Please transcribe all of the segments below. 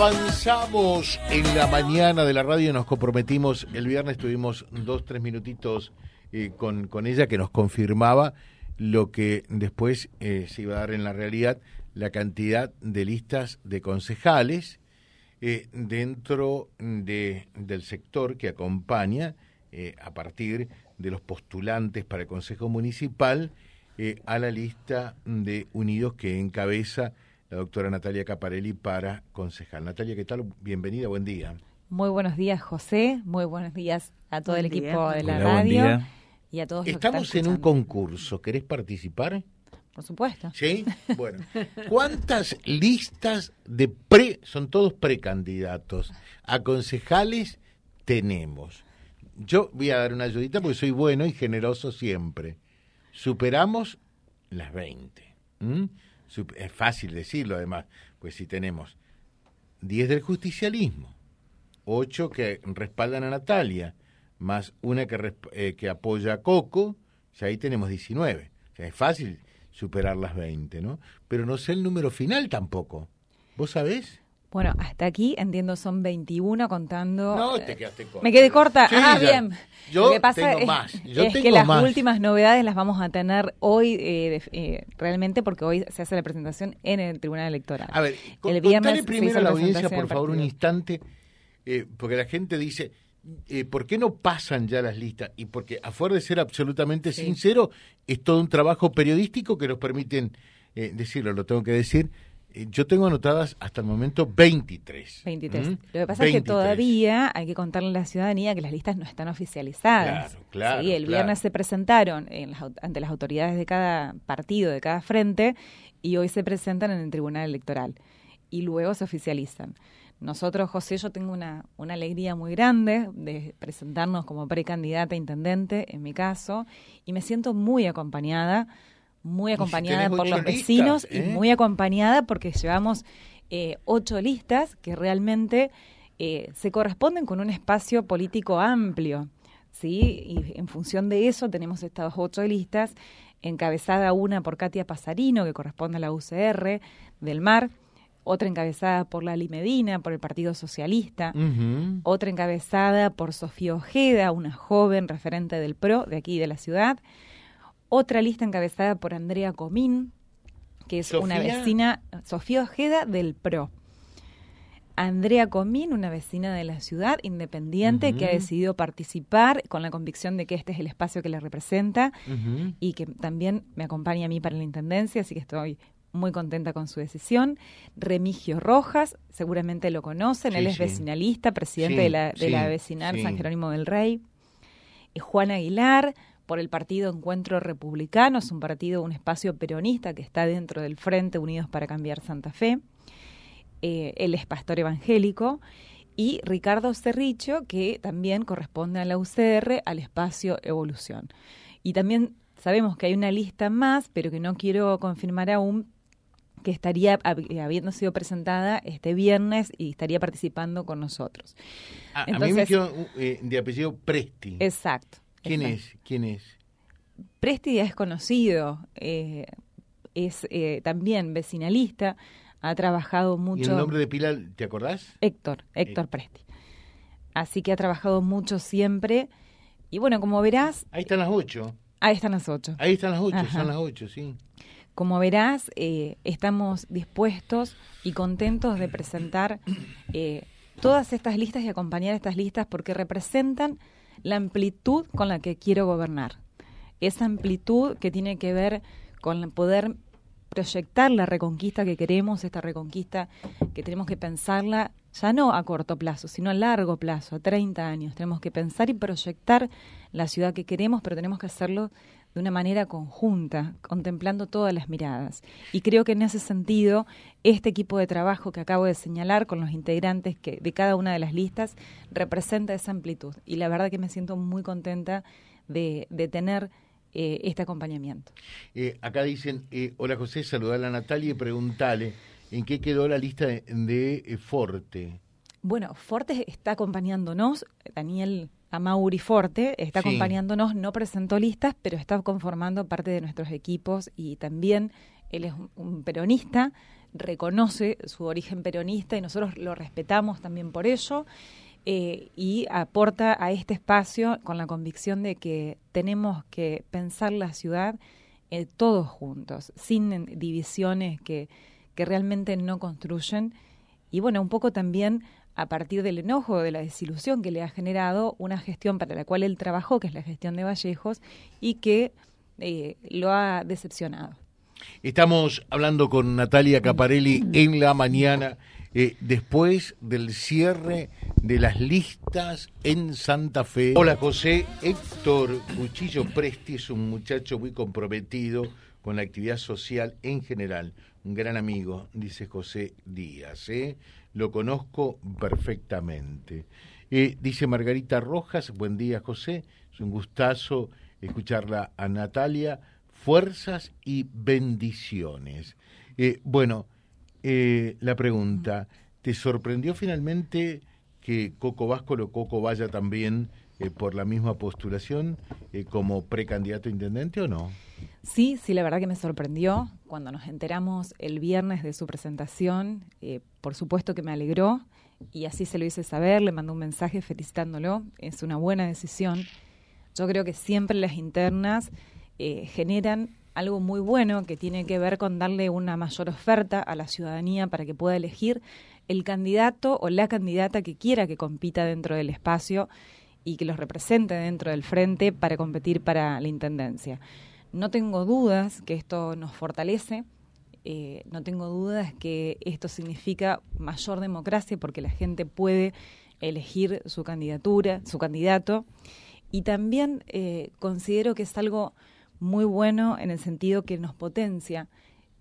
Avanzamos en la mañana de la radio, nos comprometimos, el viernes tuvimos dos, tres minutitos eh, con, con ella que nos confirmaba lo que después eh, se iba a dar en la realidad, la cantidad de listas de concejales eh, dentro de, del sector que acompaña a partir de los postulantes para el Consejo Municipal a la lista de unidos que encabeza la doctora Natalia Caparelli para concejal. Natalia, ¿qué tal? Bienvenida, buen día. Muy buenos días, José. Muy buenos días a todo el equipo de la radio y a todos Estamos los que en un concurso. ¿Querés participar? Por supuesto. Sí, bueno. ¿Cuántas listas de pre, son todos precandidatos, a concejales tenemos? Yo voy a dar una ayudita porque soy bueno y generoso siempre. Superamos las 20. Es fácil decirlo además, pues si tenemos 10 del justicialismo, 8 que respaldan a Natalia, más una que, eh, que apoya a Coco, ya ahí tenemos 19. O sea, es fácil superar las 20, ¿no? Pero no sé el número final tampoco. ¿Vos sabés? Bueno, hasta aquí entiendo son 21 contando. No, te quedaste corta. Me quedé corta. ah, bien. Yo Lo que pasa tengo es, más. es que las últimas novedades las vamos a tener hoy eh, eh, realmente porque hoy se hace la presentación en el Tribunal Electoral. A ver, el viernes primero a la audiencia, por favor, un instante, eh, porque la gente dice, ¿por qué no pasan ya las listas? Y porque, a fuerza de ser absolutamente sincero, es todo un trabajo periodístico que nos permiten decirlo, lo tengo que decir eh, yo tengo anotadas hasta el momento 23. 23. ¿Mm? Lo que pasa es que todavía hay que contarle a la ciudadanía que las listas no están oficializadas. Claro, claro. ¿sí? El viernes se presentaron ante las autoridades de cada partido, de cada frente, y hoy se presentan en el Tribunal Electoral. Y luego se oficializan. Nosotros, José, yo tengo una, una alegría muy grande de presentarnos como precandidata a intendente, en mi caso, y me siento muy acompañada muy acompañada por los vecinos y ¿eh? muy acompañada porque llevamos eh, ocho listas que realmente eh, se corresponden con un espacio político amplio. ¿sí? Y en función de eso tenemos estas ocho listas, encabezada una por Katia Pasarino, que corresponde a la UCR del Mar, otra encabezada por Lali Medina, por el Partido Socialista, otra encabezada por Sofía Ojeda, una joven referente del PRO de aquí de la ciudad, otra lista encabezada por Andrea Comín, que es una vecina, Sofía Ojeda del PRO. Andrea Comín, una vecina de la ciudad, independiente, que ha decidido participar con la convicción de que este es el espacio que le representa y que también me acompaña a mí para la intendencia, así que estoy muy contenta con su decisión. Remigio Rojas, seguramente lo conocen, él es vecinalista, presidente de la, de la vecinal San Jerónimo del Rey. Eh, Juan Aguilar, por el partido Encuentro Republicano, es un partido, un espacio peronista que está dentro del Frente Unidos para Cambiar Santa Fe. Eh, él es pastor evangélico. Y Ricardo Cerricho, que también corresponde a la UCR, al espacio Evolución. Y también sabemos que hay una lista más, pero que no quiero confirmar aún, que estaría habiendo sido presentada este viernes y estaría participando con nosotros. a mí me quedó eh, de apellido Presti. Exacto. ¿Quién es? ¿Quién es? Presti es conocido, eh, es eh, también vecinalista, ha trabajado mucho. ¿Y el nombre de Pilar, te acordás? Héctor, Héctor Presti. Así que ha trabajado mucho siempre. Y bueno, como verás. Ahí están las ocho. Ahí están las ocho. Ahí están las ocho, son las ocho, sí. Como verás, eh, estamos dispuestos y contentos de presentar todas estas listas y acompañar estas listas porque representan la amplitud con la que quiero gobernar. Esa amplitud que tiene que ver con poder proyectar la reconquista que queremos, esta reconquista que tenemos que pensarla ya no a corto plazo, sino a largo plazo, a 30 años. Tenemos que pensar y proyectar la ciudad que queremos, pero tenemos que hacerlo de una manera conjunta, contemplando todas las miradas. Y creo que en ese sentido, este equipo de trabajo que acabo de señalar con los integrantes que, de cada una de las listas representa esa amplitud. Y la verdad que me siento muy contenta de, tener eh, este acompañamiento. Eh, acá dicen, eh, hola José, saludar a Natalia y preguntarle, ¿en qué quedó la lista de, de Forte? Bueno, Forte está acompañándonos, Daniel a Mauri Forte, está acompañándonos, no presentó listas, pero está conformando parte de nuestros equipos y también él es un, peronista, reconoce su origen peronista y nosotros lo respetamos también por ello. Eh, y aporta a este espacio con la convicción de que tenemos que pensar la ciudad eh, todos juntos, sin divisiones que, que realmente no construyen. Y bueno, un poco también a partir del enojo, de la desilusión que le ha generado una gestión para la cual él trabajó, que es la gestión de Vallejos, y que eh, lo ha decepcionado. Estamos hablando con Natalia Caparelli en la mañana, eh, después del cierre de las listas en Santa Fe. Hola José, Héctor Cuchillo Presti es un muchacho muy comprometido con la actividad social en general, un gran amigo, dice José Díaz. ¿eh? Lo conozco perfectamente. Eh, dice Margarita Rojas, buen día José, es un gustazo escucharla a Natalia, fuerzas y bendiciones. Eh, bueno, eh, la pregunta, ¿te sorprendió finalmente que Coco Vasco o Coco vaya también por la misma postulación como precandidato a intendente o no? Sí, sí, la verdad que me sorprendió cuando nos enteramos el viernes de su presentación. Eh, por supuesto que me alegró y así se lo hice saber, le mandó un mensaje felicitándolo. Es una buena decisión. Yo creo que siempre las internas eh, generan algo muy bueno que tiene que ver con darle una mayor oferta a la ciudadanía para que pueda elegir el candidato o la candidata que quiera que compita dentro del espacio y que los represente dentro del frente para competir para la intendencia. No tengo dudas que esto nos fortalece, eh, no tengo dudas que esto significa mayor democracia porque la gente puede elegir su candidatura, su candidato, y también eh, considero que es algo muy bueno en el sentido que nos potencia.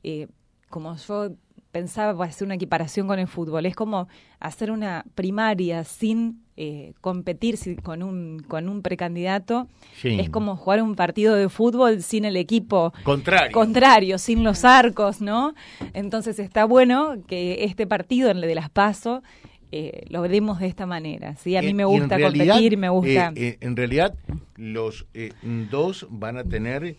Eh, como yo pensaba para hacer una equiparación con el fútbol. Es como hacer una primaria sin eh, competir con un, con un precandidato. Es como jugar un partido de fútbol sin el equipo contrario. contrario, sin los arcos, ¿no? Entonces está bueno que este partido, el de las PASO, eh, lo demos de esta manera. ¿sí? A mí me gusta competir, me gusta... Eh, en realidad, los dos van a tener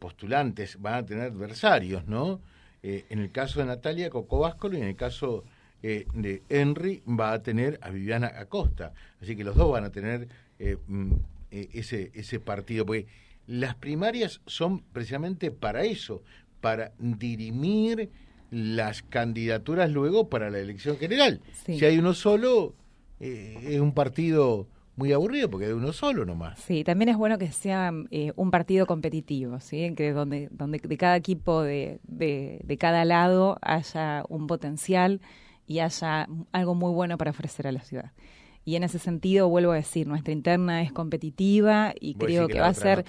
postulantes, van a tener adversarios, ¿no? Eh, en el caso de Natalia Coco Váscolo y en el caso eh, de Henry va a tener a Viviana Acosta. Así que los dos van a tener eh, mm, ese, ese partido. Porque las primarias son precisamente para eso, para dirimir las candidaturas luego para la elección general. Si hay uno solo, es un partido muy aburrido porque hay uno solo nomás. Sí, también es bueno que sea eh, un partido competitivo, ¿sí? que donde, donde de cada equipo de, de, cada lado haya un potencial y haya algo muy bueno para ofrecer a la ciudad. Y en ese sentido, vuelvo a decir, nuestra interna es competitiva y creo que, va a ser...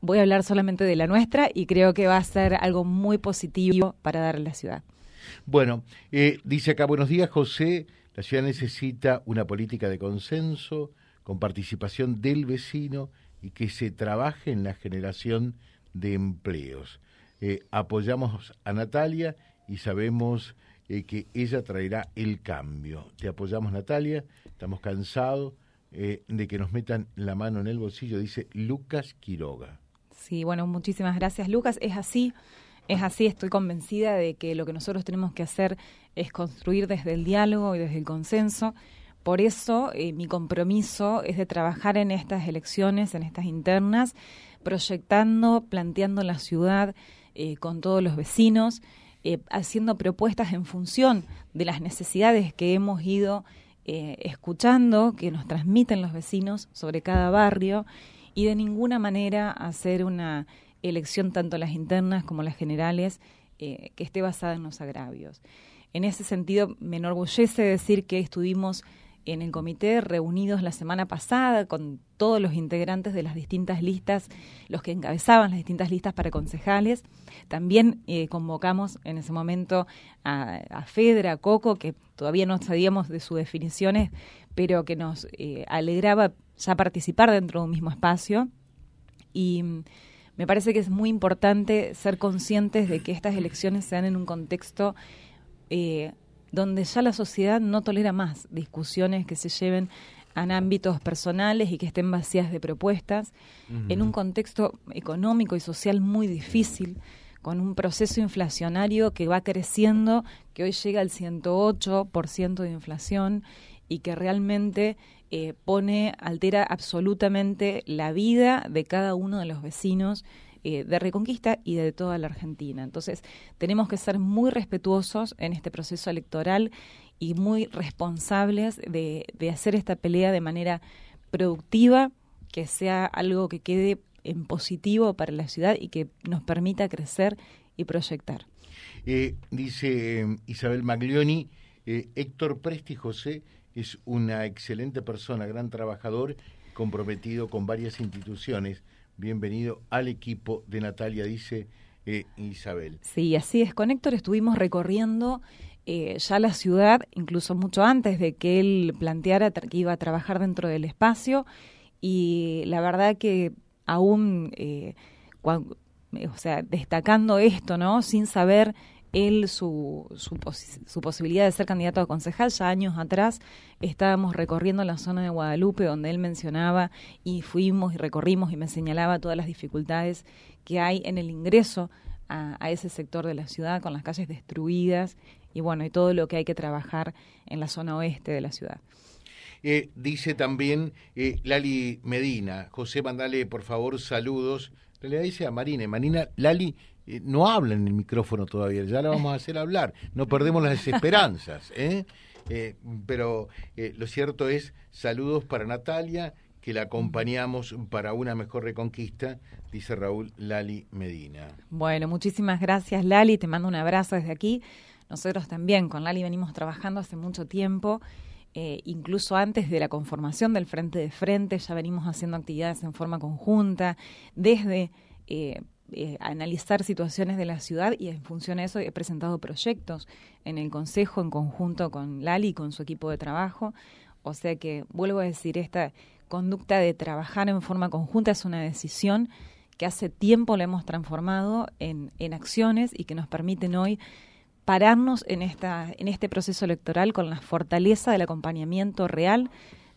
voy a hablar solamente de la nuestra y creo que va a ser algo muy positivo para dar a la ciudad. Bueno, eh, dice acá, buenos días, José. La ciudad necesita una política de consenso, con participación del vecino y que se trabaje en la generación de empleos. Eh, apoyamos a Natalia y sabemos que ella traerá el cambio. Te apoyamos Natalia, estamos cansados eh, de que nos metan la mano en el bolsillo, dice Lucas Quiroga. Sí, bueno, muchísimas gracias Lucas. Es así, es así, estoy convencida de que lo que nosotros tenemos que hacer es construir desde el diálogo y desde el consenso por eso eh, mi compromiso es de trabajar en estas elecciones, en estas internas, proyectando, planteando la ciudad eh, con todos los vecinos, eh, haciendo propuestas en función de las necesidades que hemos ido escuchando, que nos transmiten los vecinos sobre cada barrio y de ninguna manera hacer una elección, tanto las internas como las generales, que esté basada en los agravios. En ese sentido, me enorgullece decir que estuvimos en el comité reunidos la semana pasada con todos los integrantes de las distintas listas, los que encabezaban las distintas listas para concejales. También eh, convocamos en ese momento a, Fedra, a Coco, que todavía no sabíamos de sus definiciones, pero que nos eh, alegraba ya participar dentro de un mismo espacio. Y mm, me parece que es muy importante ser conscientes de que estas elecciones se dan en un contexto eh, donde ya la sociedad no tolera más discusiones que se lleven a ámbitos personales y que estén vacías de propuestas, en un contexto económico y social muy difícil, con un proceso inflacionario que va creciendo, que hoy llega al 108% de inflación y que realmente eh, pone, altera absolutamente la vida de cada uno de los vecinos eh, de Reconquista y de toda la Argentina. Entonces, tenemos que ser muy respetuosos en este proceso electoral y muy responsables de, hacer esta pelea de manera productiva, que sea algo que quede en positivo para la ciudad y que nos permita crecer y proyectar. Eh, dice eh, Isabel Maglioni, eh, Héctor Presti José es una excelente persona, gran trabajador, comprometido con varias instituciones. Bienvenido al equipo de Natalia, dice Isabel. Sí, así es. Con Héctor estuvimos recorriendo ya la ciudad, incluso mucho antes de que él planteara que iba a trabajar dentro del espacio. Y la verdad que aún, eh, o sea, destacando esto, ¿no? Sin saber él su, su, posibilidad de ser candidato a concejal. Ya años atrás estábamos recorriendo la zona de Guadalupe donde él mencionaba y fuimos y recorrimos y me señalaba todas las dificultades que hay en el ingreso a, a ese sector de la ciudad con las calles destruidas y bueno, y todo lo que hay que trabajar en la zona oeste de la ciudad. Eh, dice también eh, Lali Medina, José, mandale por favor saludos. Le dice a Marina, Marina, Lali eh, no habla en el micrófono todavía, ya la vamos a hacer hablar, no perdemos las esperanzas. pero lo cierto es, saludos para Natalia, que la acompañamos para una mejor reconquista, dice Raúl Lali Medina. Bueno, muchísimas gracias Lali, te mando un abrazo desde aquí. Nosotros también con Lali venimos trabajando hace mucho tiempo eh, incluso antes de la conformación del Frente de Frente, ya venimos haciendo actividades en forma conjunta, desde eh, eh, analizar situaciones de la ciudad y en función de eso he presentado proyectos en el Consejo en conjunto con Lali y con su equipo de trabajo. O sea que, vuelvo a decir, esta conducta de trabajar en forma conjunta es una decisión que hace tiempo la hemos transformado en, en acciones y que nos permiten hoy pararnos en, esta, en este proceso electoral con la fortaleza del acompañamiento real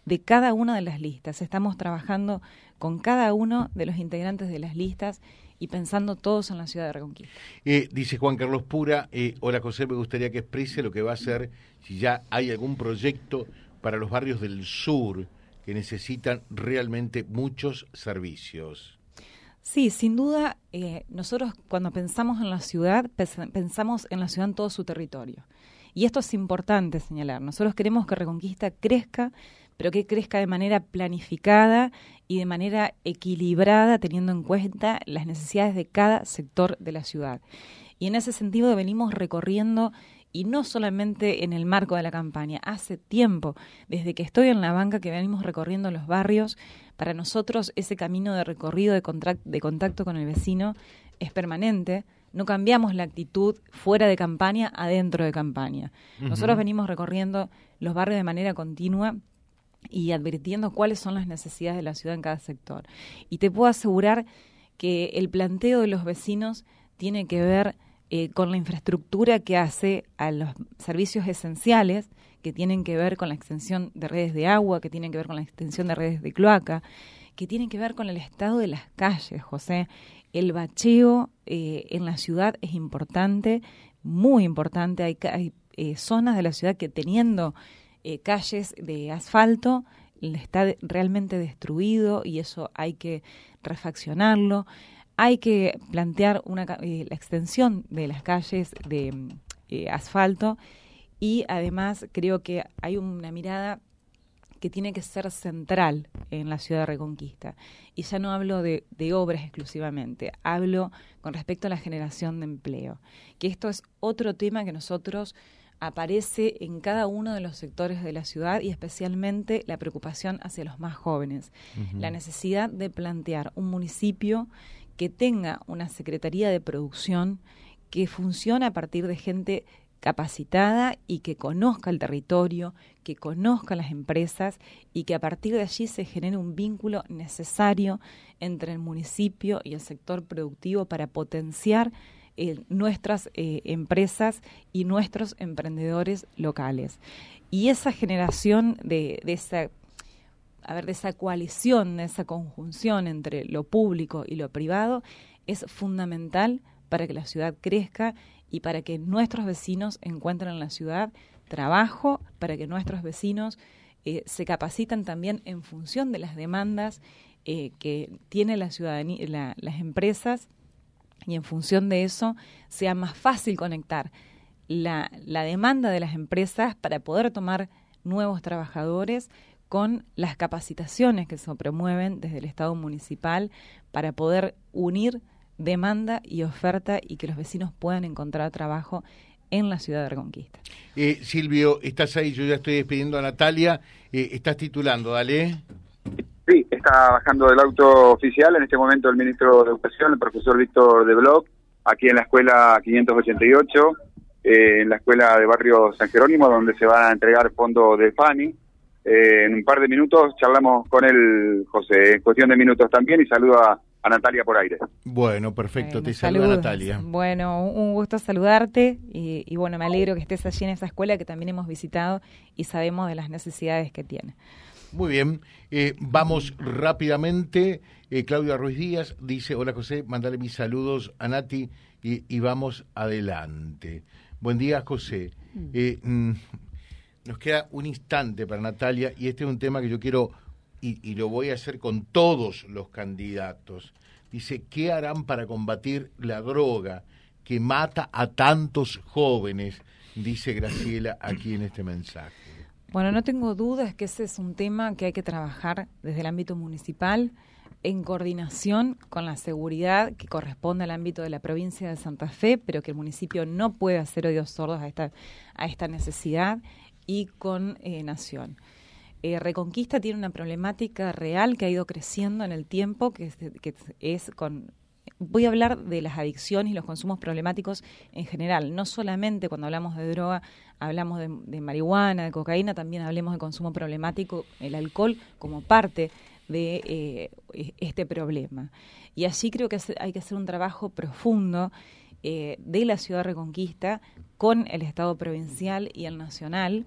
de cada una de las listas. Estamos trabajando con cada uno de los integrantes de las listas y pensando todos en la ciudad de Reconquista. Eh, dice Juan Carlos Pura, eh, hola José, me gustaría que exprese lo que va a hacer si ya hay algún proyecto para los barrios del sur que necesitan realmente muchos servicios. Sí, sin duda, eh, nosotros cuando pensamos en la ciudad, pensamos en la ciudad en todo su territorio. Y esto es importante señalar. Nosotros queremos que Reconquista crezca, pero que crezca de manera planificada y de manera equilibrada, teniendo en cuenta las necesidades de cada sector de la ciudad. Y en ese sentido venimos recorriendo y no solamente en el marco de la campaña, hace tiempo, desde que estoy en la banca, que venimos recorriendo los barrios, para nosotros ese camino de recorrido de, de contacto con el vecino es permanente, no cambiamos la actitud fuera de campaña adentro de campaña. Nosotros venimos recorriendo los barrios de manera continua y advirtiendo cuáles son las necesidades de la ciudad en cada sector. Y te puedo asegurar que el planteo de los vecinos tiene que ver eh, con la infraestructura que hace a los servicios esenciales que tienen que ver con la extensión de redes de agua, que tienen que ver con la extensión de redes de cloaca, que tienen que ver con el estado de las calles, José. El bacheo eh, en la ciudad es importante, muy importante. Hay, hay eh, zonas de la ciudad que teniendo calles de asfalto está realmente destruido y eso hay que refaccionarlo hay que plantear una, eh, la extensión de las calles de eh, asfalto y además creo que hay una mirada que tiene que ser central en la ciudad de Reconquista. Y ya no hablo de, de, obras exclusivamente, hablo con respecto a la generación de empleo, que esto es otro tema que nosotros aparece en cada uno de los sectores de la ciudad y especialmente la preocupación hacia los más jóvenes, la necesidad de plantear un municipio que tenga una Secretaría de Producción que funcione a partir de gente capacitada y que conozca el territorio, que conozca las empresas y que a partir de allí se genere un vínculo necesario entre el municipio y el sector productivo para potenciar eh, nuestras eh, empresas y nuestros emprendedores locales. Y esa generación de, de esa a ver, de esa coalición, de esa conjunción entre lo público y lo privado, es fundamental para que la ciudad crezca y para que nuestros vecinos encuentren en la ciudad trabajo, para que nuestros vecinos eh, se capaciten también en función de las demandas que tiene la ciudadanía, las empresas y en función de eso sea más fácil conectar la, la demanda de las empresas para poder tomar nuevos trabajadores con las capacitaciones que se promueven desde el Estado municipal para poder unir demanda y oferta y que los vecinos puedan encontrar trabajo en la ciudad de Reconquista. Eh, Silvio, estás ahí, yo ya estoy despidiendo a Natalia, eh, estás titulando, dale. Está bajando del auto oficial en este momento el ministro de Educación, el profesor Víctor de Bloch, aquí en la escuela 588, eh, en la escuela de barrio San Jerónimo, donde se van a entregar fondos de FANI. Eh, en un par de minutos charlamos con él, José, en cuestión de minutos también, y saludo a, Natalia por aire. Bueno, perfecto, te saludo Natalia. Bueno, un gusto saludarte y, y, bueno, me alegro que estés allí en esa escuela que también hemos visitado y sabemos de las necesidades que tiene. Muy bien, eh, vamos rápidamente. Eh, Claudia Ruiz Díaz dice, hola José, mandale mis saludos a Nati y, vamos adelante. Buen día José. Mm. Eh, mm, nos queda un instante para Natalia y este es un tema que yo quiero y, y lo voy a hacer con todos los candidatos. Dice, ¿qué harán para combatir la droga que mata a tantos jóvenes? Dice Graciela aquí en este mensaje. Bueno, no tengo dudas que ese es un tema que hay que trabajar desde el ámbito municipal en coordinación con la seguridad que corresponde al ámbito de la provincia de Santa Fe, pero que el municipio no puede hacer oídos sordos a esta, a esta necesidad y con eh, Nación. Eh, Reconquista tiene una problemática real que ha ido creciendo en el tiempo, que que es con voy a hablar de las adicciones y los consumos problemáticos en general. No solamente cuando hablamos de droga, hablamos de, marihuana, de cocaína, también hablemos de consumo problemático, el alcohol como parte de eh, e, este problema. Y así creo que hay que hacer un trabajo profundo eh, de la ciudad Reconquista con el Estado provincial y el nacional,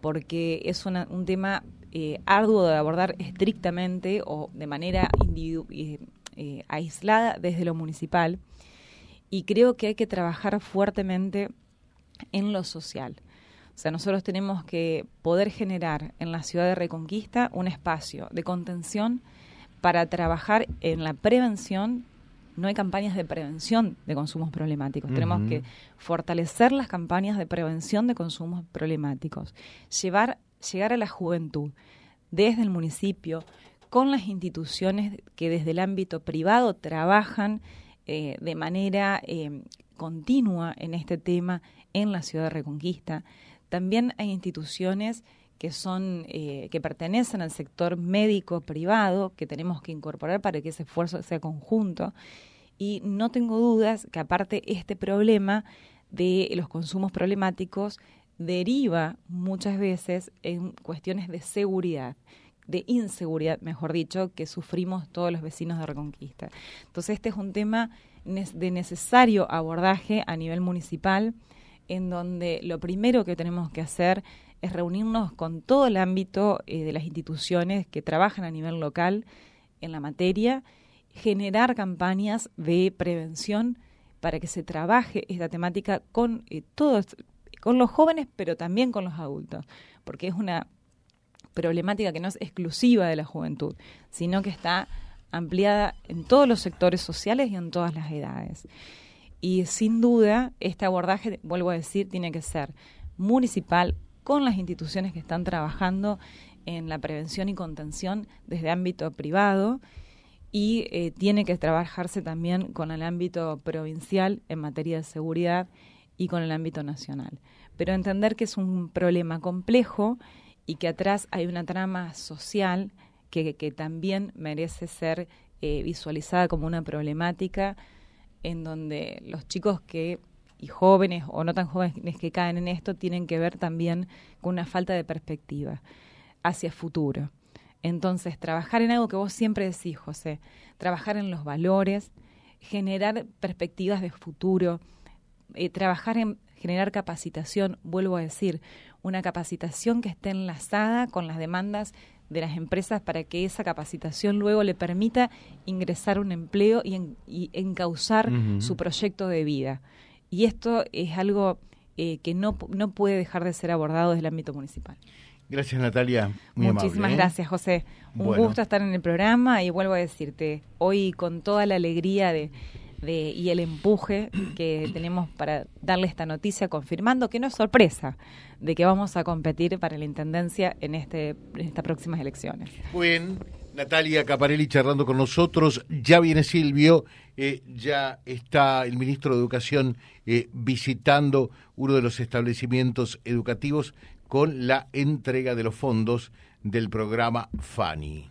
porque es un tema eh, arduo de abordar estrictamente o de manera individual eh, aislada desde lo municipal y creo que hay que trabajar fuertemente en lo social. O sea, nosotros tenemos que poder generar en la ciudad de Reconquista un espacio de contención para trabajar en la prevención. No hay campañas de prevención de consumos problemáticos. Tenemos que fortalecer las campañas de prevención de consumos problemáticos, llevar, llegar a la juventud desde el municipio, con las instituciones que desde el ámbito privado trabajan eh, de manera eh, continua en este tema en la ciudad de Reconquista. También hay instituciones que son eh, que pertenecen al sector médico privado que tenemos que incorporar para que ese esfuerzo sea conjunto y no tengo dudas que aparte este problema de los consumos problemáticos deriva muchas veces en cuestiones de seguridad de inseguridad, mejor dicho, que sufrimos todos los vecinos de Reconquista. Entonces, este es un tema de necesario abordaje a nivel municipal, en donde lo primero que tenemos que hacer es reunirnos con todo el ámbito eh, de las instituciones que trabajan a nivel local en la materia, generar campañas de prevención para que se trabaje esta temática con eh, todos, con los jóvenes, pero también con los adultos, porque es una problemática que no es exclusiva de la juventud, sino que está ampliada en todos los sectores sociales y en todas las edades. Y sin duda, este abordaje, vuelvo a decir, tiene que ser municipal con las instituciones que están trabajando en la prevención y contención desde ámbito privado y eh, tiene que trabajarse también con el ámbito provincial en materia de seguridad y con el ámbito nacional. Pero entender que es un problema complejo y que atrás hay una trama social que, que también merece ser eh, visualizada como una problemática en donde los chicos que y jóvenes o no tan jóvenes que caen en esto tienen que ver también con una falta de perspectiva hacia futuro. Entonces, trabajar en algo que vos siempre decís, José, trabajar en los valores, generar perspectivas de futuro, eh, trabajar en generar capacitación, vuelvo a decir, una capacitación que esté enlazada con las demandas de las empresas para que esa capacitación luego le permita ingresar un empleo y, en, y encauzar su proyecto de vida. Y esto es algo eh, que no, no puede dejar de ser abordado desde el ámbito municipal. Gracias, Natalia. Muchísimas ¿eh? gracias, José. Un gusto estar en el programa y vuelvo a decirte, hoy con toda la alegría de, y el empuje que tenemos para darle esta noticia, confirmando que no es sorpresa de que vamos a competir para la intendencia en, este, estas próximas elecciones. Muy bien, Natalia Caparelli charlando con nosotros. Ya viene Silvio, eh, ya está el ministro de Educación eh, visitando uno de los establecimientos educativos con la entrega de los fondos del programa FANI